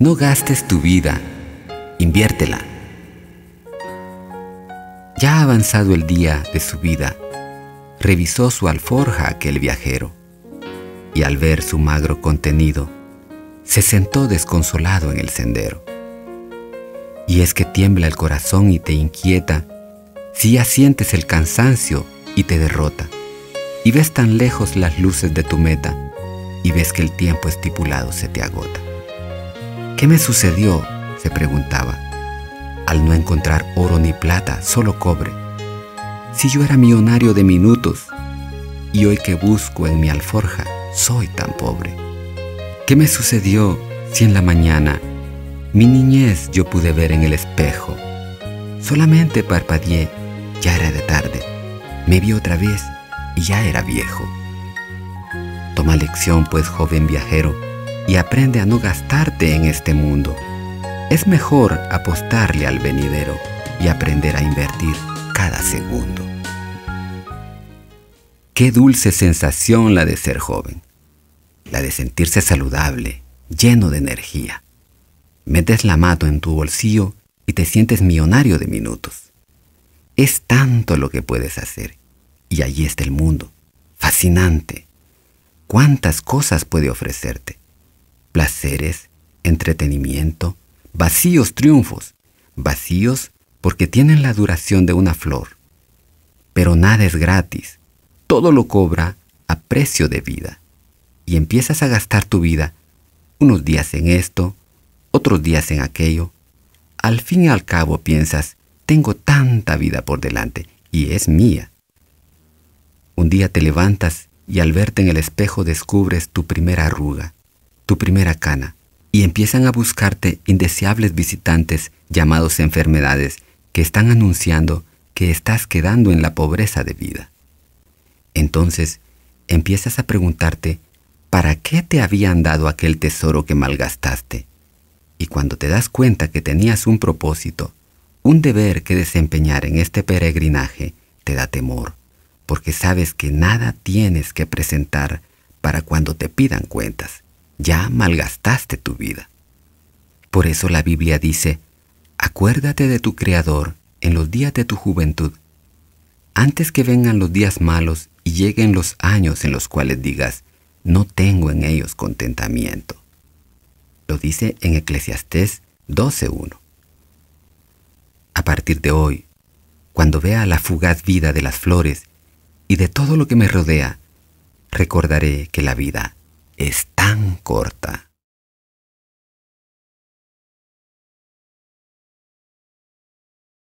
No gastes tu vida, inviértela. Ya avanzado el día de su vida, revisó su alforja aquel viajero, y al ver su magro contenido, se sentó desconsolado en el sendero. Y es que tiembla el corazón y te inquieta, si ya sientes el cansancio y te derrota, y ves tan lejos las luces de tu meta, y ves que el tiempo estipulado se te agota. ¿Qué me sucedió? se preguntaba, al no encontrar oro ni plata, solo cobre. Si yo era millonario de minutos, y hoy que busco en mi alforja, soy tan pobre. ¿Qué me sucedió si en la mañana mi niñez yo pude ver en el espejo? Solamente parpadeé, ya era de tarde, me vi otra vez y ya era viejo. Toma lección pues joven viajero, y aprende a no gastarte en este mundo. Es mejor apostarle al venidero y aprender a invertir cada segundo. Qué dulce sensación la de ser joven, la de sentirse saludable, lleno de energía. Metes la mato en tu bolsillo y te sientes millonario de minutos. Es tanto lo que puedes hacer y allí está el mundo, fascinante. ¿Cuántas cosas puede ofrecerte? Placeres, entretenimiento, vacíos triunfos, vacíos porque tienen la duración de una flor. Pero nada es gratis, todo lo cobra a precio de vida. Y empiezas a gastar tu vida unos días en esto, otros días en aquello. Al fin y al cabo piensas, tengo tanta vida por delante y es mía. Un día te levantas y al verte en el espejo descubres tu primera arruga tu primera cana y empiezan a buscarte indeseables visitantes llamados enfermedades que están anunciando que estás quedando en la pobreza de vida. Entonces empiezas a preguntarte, ¿para qué te habían dado aquel tesoro que malgastaste? Y cuando te das cuenta que tenías un propósito, un deber que desempeñar en este peregrinaje, te da temor, porque sabes que nada tienes que presentar para cuando te pidan cuentas ya malgastaste tu vida. Por eso la Biblia dice, acuérdate de tu Creador en los días de tu juventud, antes que vengan los días malos y lleguen los años en los cuales digas, no tengo en ellos contentamiento. Lo dice en Eclesiastés 12.1. A partir de hoy, cuando vea la fugaz vida de las flores y de todo lo que me rodea, recordaré que la vida es tan corta.